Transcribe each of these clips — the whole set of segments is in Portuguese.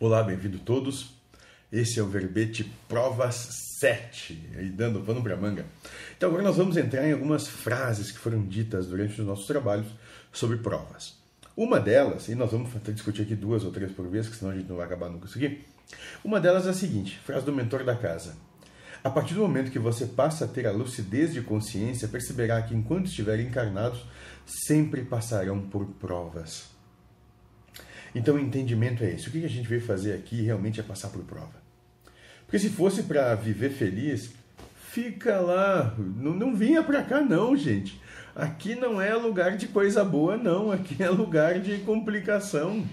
Olá, bem-vindo todos. Esse é o verbete Provas 7, aí dando pano para manga. Então agora nós vamos entrar em algumas frases que foram ditas durante os nossos trabalhos sobre provas. Uma delas, e nós vamos discutir aqui duas ou três por vez, que senão a gente não vai acabar nunca conseguir. Uma delas é a seguinte, frase do mentor da casa. A partir do momento que você passa a ter a lucidez de consciência, perceberá que enquanto estiverem encarnados, sempre passarão por provas. Então o entendimento é esse. O que a gente veio fazer aqui realmente é passar por prova. Porque se fosse para viver feliz, fica lá. Não, não vinha para cá, não, gente. Aqui não é lugar de coisa boa, não. Aqui é lugar de complicação.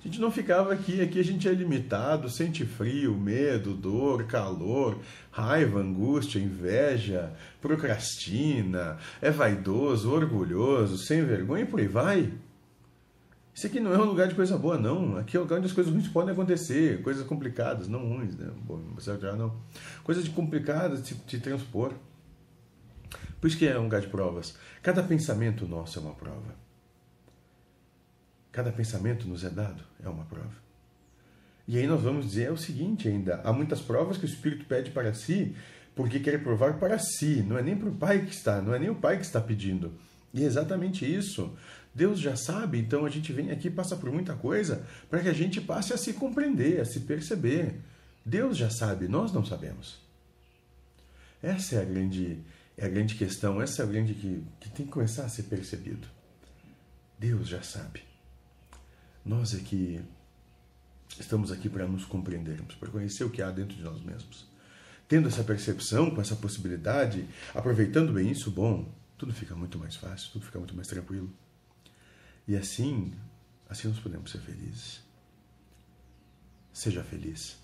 A gente não ficava aqui, aqui a gente é limitado, sente frio, medo, dor, calor, raiva, angústia, inveja, procrastina, é vaidoso, orgulhoso, sem vergonha e por aí vai. Isso aqui não é um lugar de coisa boa, não. Aqui é um lugar onde as coisas ruins podem acontecer, coisas complicadas, não ruins, né? Bom, já não. Coisas complicadas de, de transpor. Por isso que é um lugar de provas. Cada pensamento nosso é uma prova. Cada pensamento nos é dado é uma prova. E aí nós vamos dizer o seguinte ainda: há muitas provas que o Espírito pede para si, porque quer provar para si. Não é nem para o Pai que está, não é nem o Pai que está pedindo. E é exatamente isso. Deus já sabe, então a gente vem aqui passa por muita coisa para que a gente passe a se compreender, a se perceber. Deus já sabe, nós não sabemos. Essa é a grande, é a grande questão, essa é a grande que, que tem que começar a ser percebido. Deus já sabe. Nós é que estamos aqui para nos compreendermos, para conhecer o que há dentro de nós mesmos. Tendo essa percepção, com essa possibilidade, aproveitando bem isso, bom, tudo fica muito mais fácil, tudo fica muito mais tranquilo. E assim, assim nós podemos ser felizes. Seja feliz.